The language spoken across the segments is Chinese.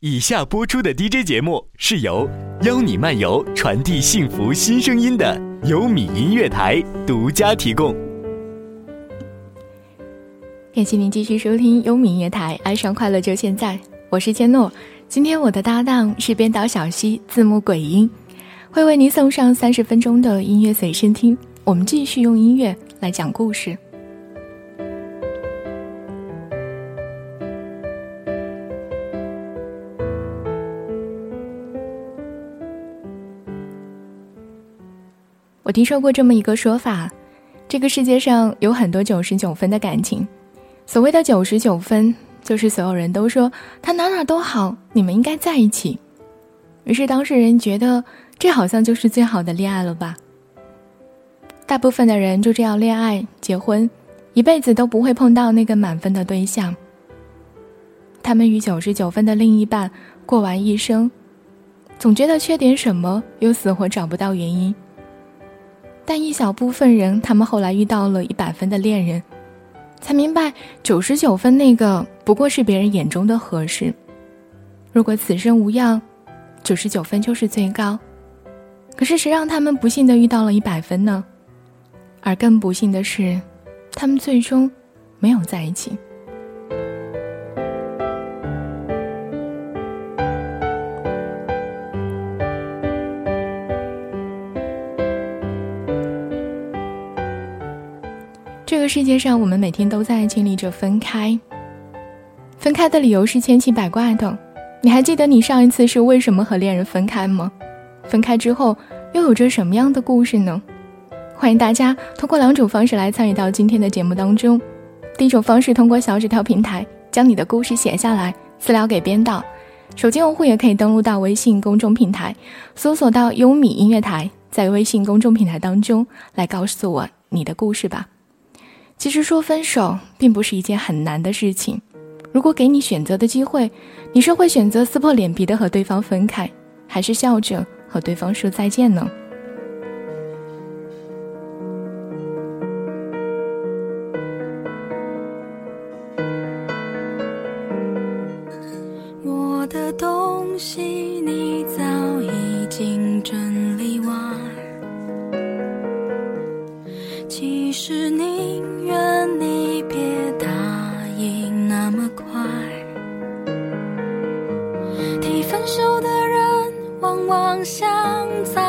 以下播出的 DJ 节目是由邀你漫游传递幸福新声音的优米音乐台独家提供。感谢您继续收听优米音乐台，爱上快乐就现在。我是千诺，今天我的搭档是编导小溪，字幕鬼音，会为您送上三十分钟的音乐随身听。我们继续用音乐来讲故事。我听说过这么一个说法：这个世界上有很多九十九分的感情。所谓的九十九分，就是所有人都说他哪哪都好，你们应该在一起。于是当事人觉得这好像就是最好的恋爱了吧？大部分的人就这样恋爱、结婚，一辈子都不会碰到那个满分的对象。他们与九十九分的另一半过完一生，总觉得缺点什么，又死活找不到原因。但一小部分人，他们后来遇到了一百分的恋人，才明白九十九分那个不过是别人眼中的合适。如果此生无恙，九十九分就是最高。可是谁让他们不幸的遇到了一百分呢？而更不幸的是，他们最终没有在一起。这个世界上，我们每天都在经历着分开。分开的理由是千奇百怪的。你还记得你上一次是为什么和恋人分开吗？分开之后又有着什么样的故事呢？欢迎大家通过两种方式来参与到今天的节目当中。第一种方式，通过小纸条平台将你的故事写下来，私聊给编导。手机用户也可以登录到微信公众平台，搜索到优米音乐台，在微信公众平台当中来告诉我你的故事吧。其实说分手并不是一件很难的事情。如果给你选择的机会，你是会选择撕破脸皮的和对方分开，还是笑着和对方说再见呢？其实宁愿你别答应那么快。提分手的人往往想在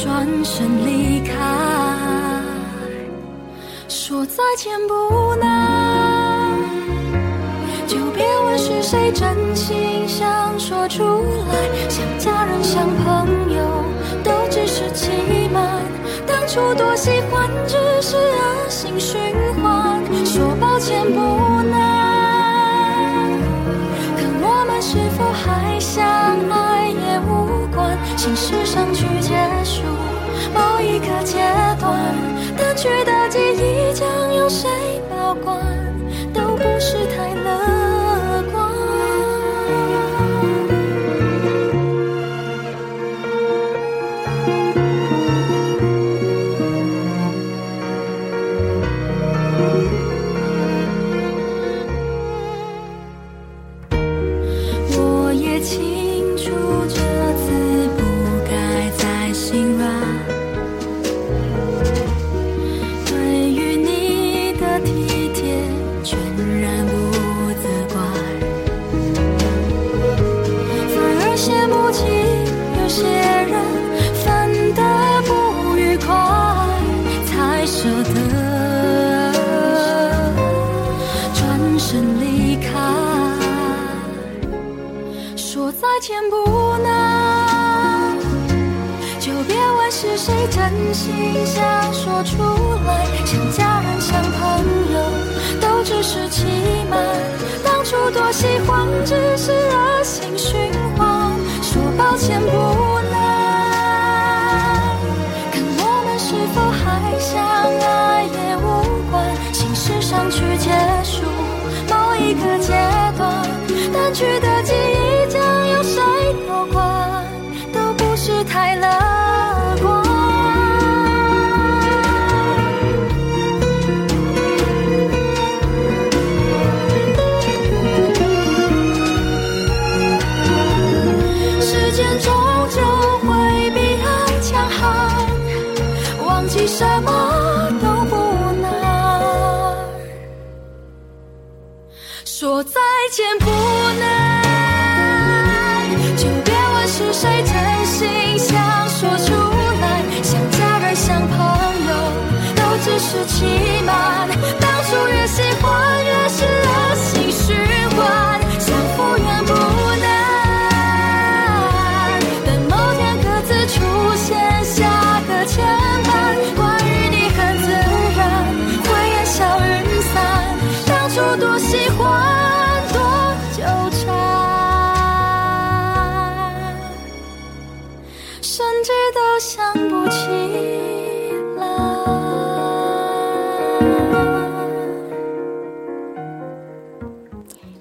转身离开。说再见不难，就别问是谁真心想说出来。像家人，像朋友，都只是欺瞒。当初多喜欢，只是恶性循环。说抱歉不难，可我们是否还相爱。心事上去结束某一个阶段，淡去的记忆将由谁保管，都不是太冷心想说出来，像家人像朋友，都只是欺瞒。当初多喜欢，只是恶性循环。说抱歉不能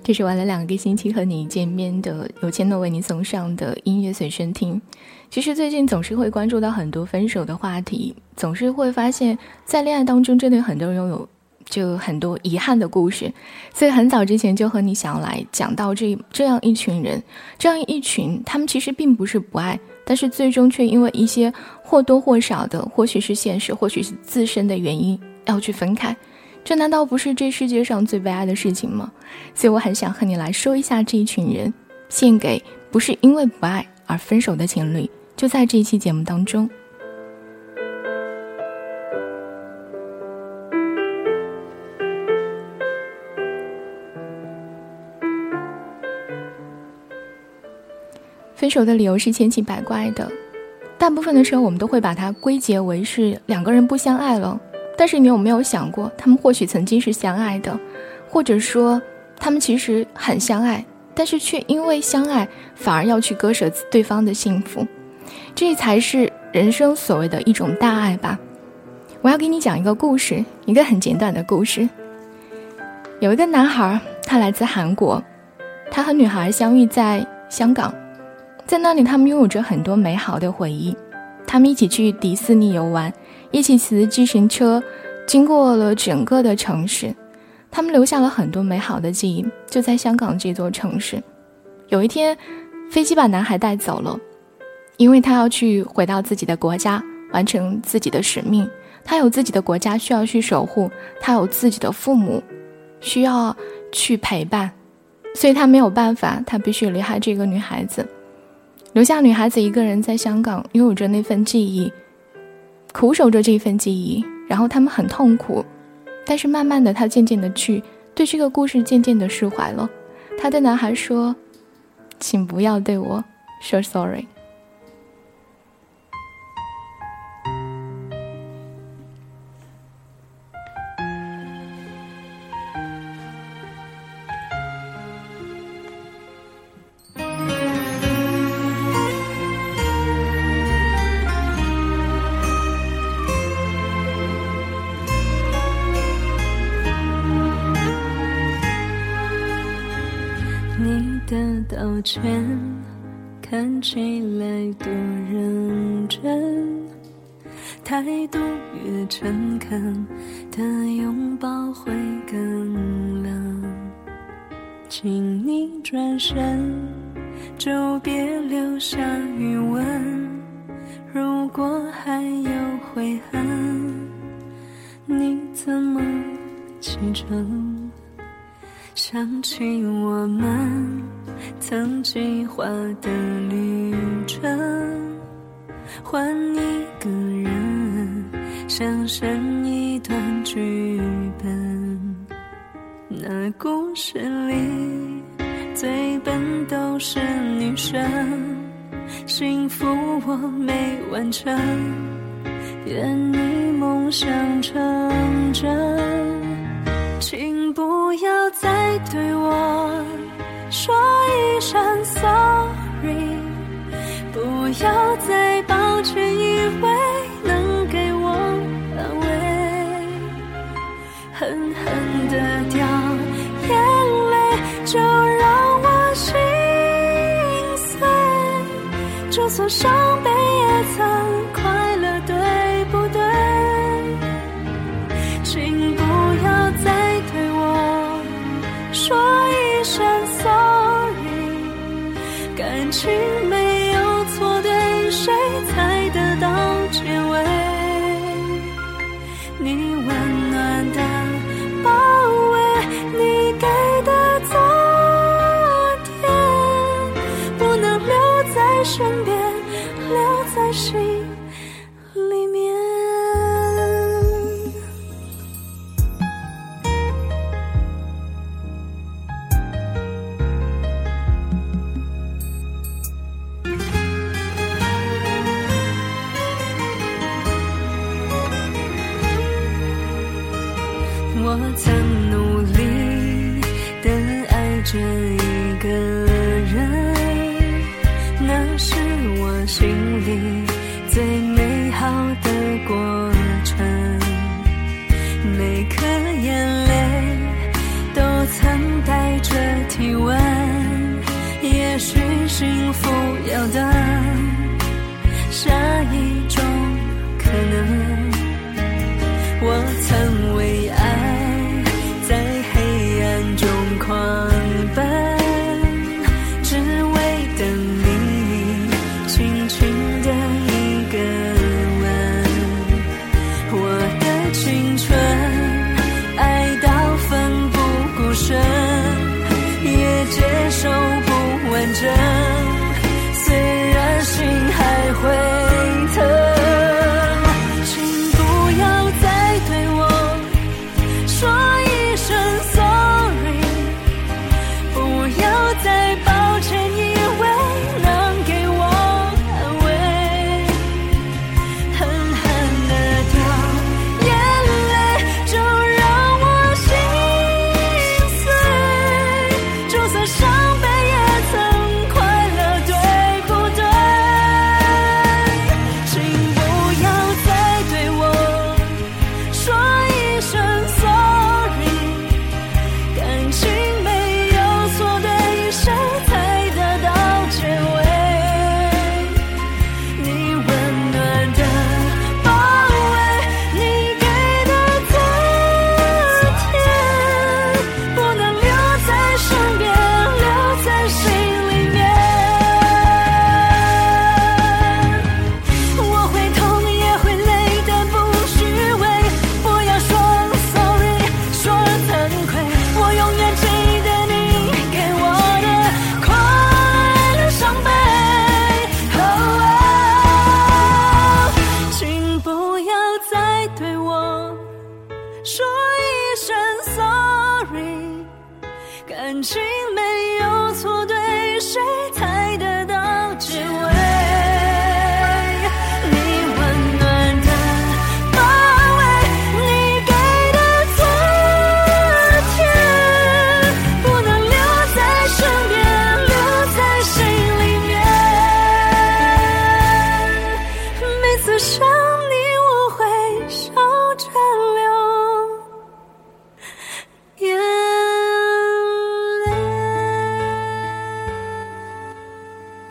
这是玩了两个星期和你见面的有钱诺为你送上的音乐随身听。其实最近总是会关注到很多分手的话题，总是会发现，在恋爱当中真的有很多人拥有就很多遗憾的故事。所以很早之前就和你想要来讲到这这样一群人，这样一群他们其实并不是不爱。但是最终却因为一些或多或少的，或许是现实，或许是自身的原因，要去分开，这难道不是这世界上最悲哀的事情吗？所以我很想和你来说一下这一群人，献给不是因为不爱而分手的情侣，就在这一期节目当中。分手的理由是千奇百怪的，大部分的时候我们都会把它归结为是两个人不相爱了。但是你有没有想过，他们或许曾经是相爱的，或者说他们其实很相爱，但是却因为相爱反而要去割舍对方的幸福，这才是人生所谓的一种大爱吧。我要给你讲一个故事，一个很简短的故事。有一个男孩，他来自韩国，他和女孩相遇在香港。在那里，他们拥有着很多美好的回忆。他们一起去迪士尼游玩，一起骑自行车，经过了整个的城市。他们留下了很多美好的记忆，就在香港这座城市。有一天，飞机把男孩带走了，因为他要去回到自己的国家，完成自己的使命。他有自己的国家需要去守护，他有自己的父母需要去陪伴，所以他没有办法，他必须离开这个女孩子。留下女孩子一个人在香港，拥有着那份记忆，苦守着这份记忆，然后他们很痛苦，但是慢慢的，他渐渐的去对这个故事渐渐的释怀了。他对男孩说：“请不要对我说 sorry。”启程？想起我们。曾计划的旅程，换一个人，想生一段剧本。那故事里最笨都是女生，幸福我没完成。愿你梦想成真，不要再对我说一声 sorry，不要再抱歉，以为能给我安慰，狠狠的掉眼泪，就让我心碎，就算伤悲也曾狂。我曾努力的爱着一个人那是我心里最美好的过程？每颗眼泪都曾带着体温也许幸福要等下一种可能。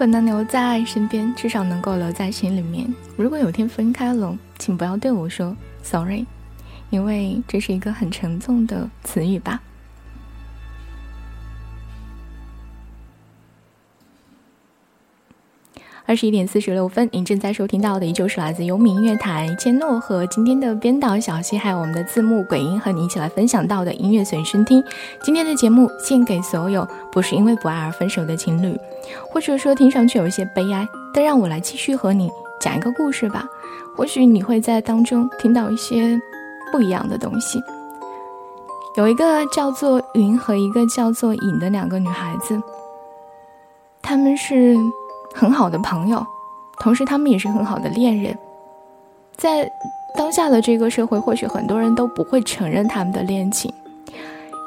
能留在身边，至少能够留在心里面。如果有天分开了，请不要对我说 “sorry”，因为这是一个很沉重的词语吧。二十一点四十六分，您正在收听到的依旧是来自优米音乐台千诺和今天的编导小溪，还有我们的字幕鬼音和你一起来分享到的音乐随身听。今天的节目献给所有不是因为不爱而分手的情侣，或者说听上去有一些悲哀，但让我来继续和你讲一个故事吧。或许你会在当中听到一些不一样的东西。有一个叫做云和一个叫做影的两个女孩子，她们是。很好的朋友，同时他们也是很好的恋人。在当下的这个社会，或许很多人都不会承认他们的恋情。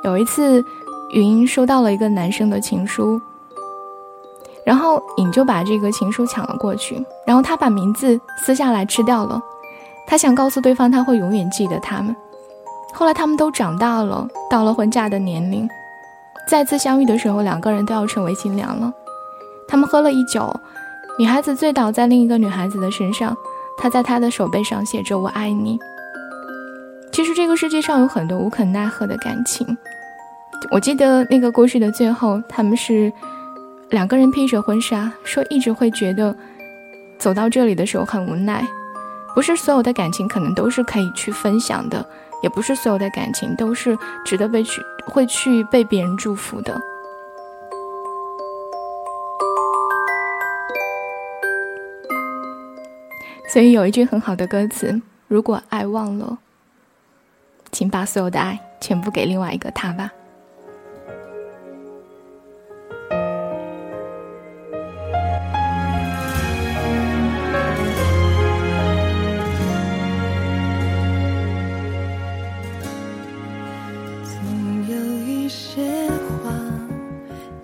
有一次，云收到了一个男生的情书，然后颖就把这个情书抢了过去，然后他把名字撕下来吃掉了。他想告诉对方，他会永远记得他们。后来他们都长大了，到了婚嫁的年龄，再次相遇的时候，两个人都要成为新娘了。他们喝了一酒，女孩子醉倒在另一个女孩子的身上。她在他的手背上写着“我爱你”。其实这个世界上有很多无可奈何的感情。我记得那个故事的最后，他们是两个人披着婚纱，说一直会觉得走到这里的时候很无奈。不是所有的感情可能都是可以去分享的，也不是所有的感情都是值得被去会去被别人祝福的。所以有一句很好的歌词：“如果爱忘了，请把所有的爱全部给另外一个他吧。”总有一些话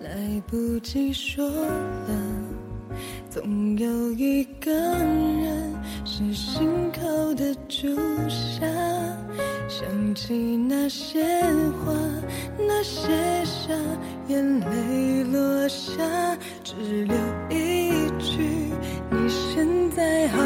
来不及说了。总有一个人是心口的朱砂，想起那些话，那些傻，眼泪落下，只留一句：你现在好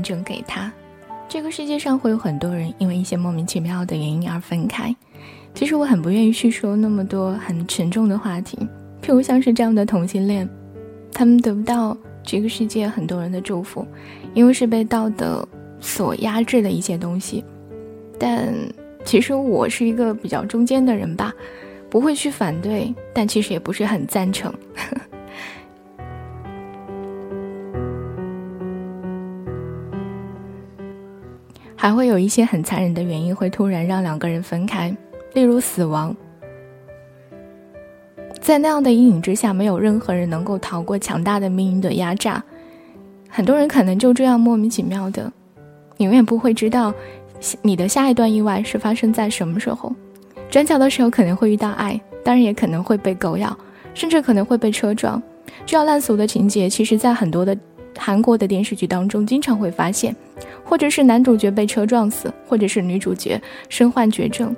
完整给他。这个世界上会有很多人因为一些莫名其妙的原因而分开。其实我很不愿意去说那么多很沉重的话题，譬如像是这样的同性恋，他们得不到这个世界很多人的祝福，因为是被道德所压制的一些东西。但其实我是一个比较中间的人吧，不会去反对，但其实也不是很赞成。还会有一些很残忍的原因会突然让两个人分开，例如死亡。在那样的阴影之下，没有任何人能够逃过强大的命运的压榨。很多人可能就这样莫名其妙的，你永远不会知道，你的下一段意外是发生在什么时候。转角的时候可能会遇到爱，当然也可能会被狗咬，甚至可能会被车撞。这样烂俗的情节，其实在很多的韩国的电视剧当中经常会发现。或者是男主角被车撞死，或者是女主角身患绝症，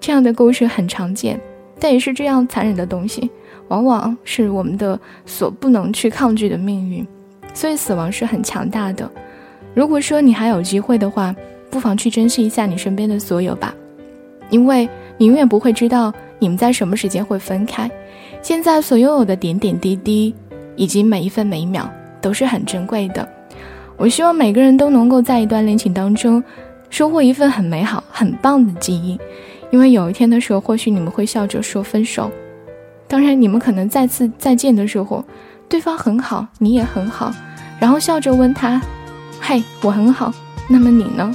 这样的故事很常见。但也是这样残忍的东西，往往是我们的所不能去抗拒的命运。所以死亡是很强大的。如果说你还有机会的话，不妨去珍惜一下你身边的所有吧，因为你永远不会知道你们在什么时间会分开。现在所拥有的点点滴滴，以及每一分每一秒，都是很珍贵的。我希望每个人都能够在一段恋情当中，收获一份很美好、很棒的记忆，因为有一天的时候，或许你们会笑着说分手。当然，你们可能再次再见的时候，对方很好，你也很好，然后笑着问他：“嘿，我很好，那么你呢？”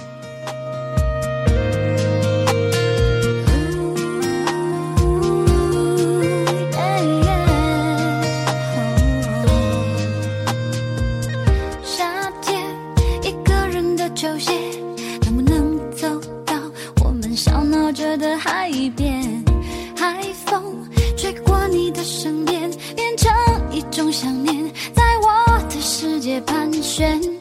种想念在我的世界盘旋。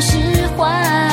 释是幻。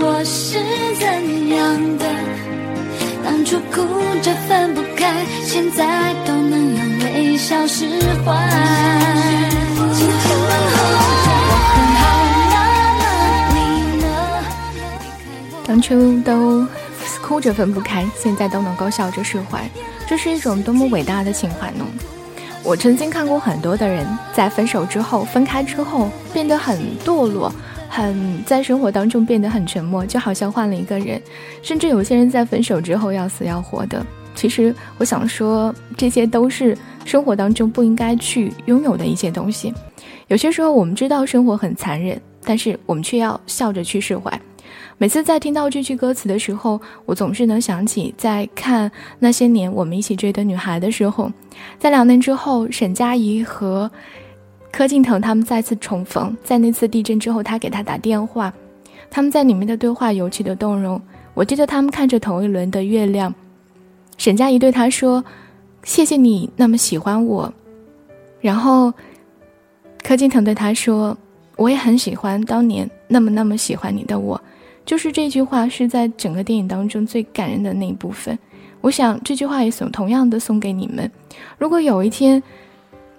我是怎当初都哭着分不开，现在都能够笑着释怀，这是一种多么伟大的情怀呢？我曾经看过很多的人在分手之后、分开之后变得很堕落，很在生活当中变得很沉默，就好像换了一个人。甚至有些人在分手之后要死要活的。其实我想说，这些都是生活当中不应该去拥有的一些东西。有些时候我们知道生活很残忍，但是我们却要笑着去释怀。每次在听到这句歌词的时候，我总是能想起在看那些年我们一起追的女孩的时候，在两年之后，沈佳宜和柯敬腾他们再次重逢，在那次地震之后，他给他打电话，他们在里面的对话尤其的动容。我记得他们看着同一轮的月亮，沈佳宜对他说：“谢谢你那么喜欢我。”然后柯敬腾对他说：“我也很喜欢当年那么那么喜欢你的我。”就是这句话是在整个电影当中最感人的那一部分。我想这句话也送同样的送给你们。如果有一天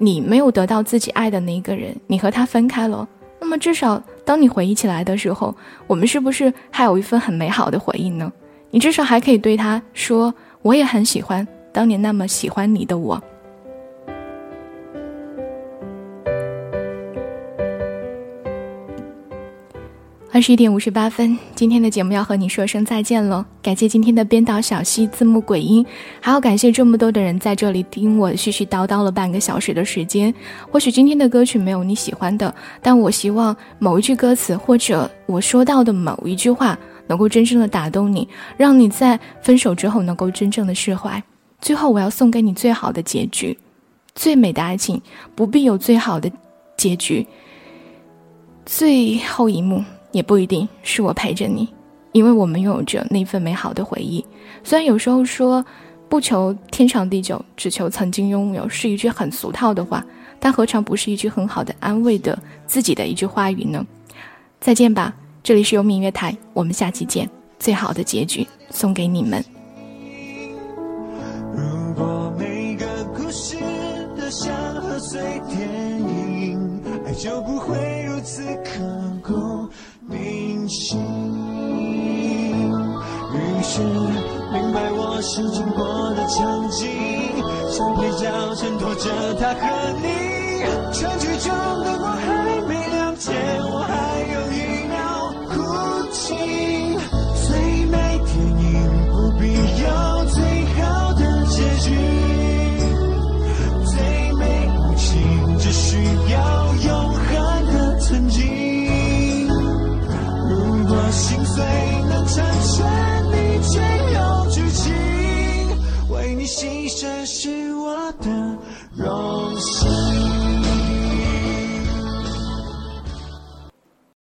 你没有得到自己爱的那一个人，你和他分开了，那么至少当你回忆起来的时候，我们是不是还有一份很美好的回忆呢？你至少还可以对他说：“我也很喜欢当年那么喜欢你的我。”二十一点五十八分，今天的节目要和你说声再见了。感谢今天的编导小溪、字幕鬼音，还要感谢这么多的人在这里听我絮絮叨叨了半个小时的时间。或许今天的歌曲没有你喜欢的，但我希望某一句歌词或者我说到的某一句话能够真正的打动你，让你在分手之后能够真正的释怀。最后，我要送给你最好的结局，最美的爱情不必有最好的结局，最后一幕。也不一定是我陪着你，因为我们拥有着那份美好的回忆。虽然有时候说不求天长地久，只求曾经拥有是一句很俗套的话，但何尝不是一句很好的安慰的自己的一句话语呢？再见吧，这里是由明月台，我们下期见。最好的结局送给你们。如果每个故事都像贺岁电影，爱就不会如此刻骨。心，于是明白我是经过的场景，像配角衬托着他和你。全剧中的我还没了解，我还有一秒哭泣。最美电影不必有最好的结局，最美爱情只需要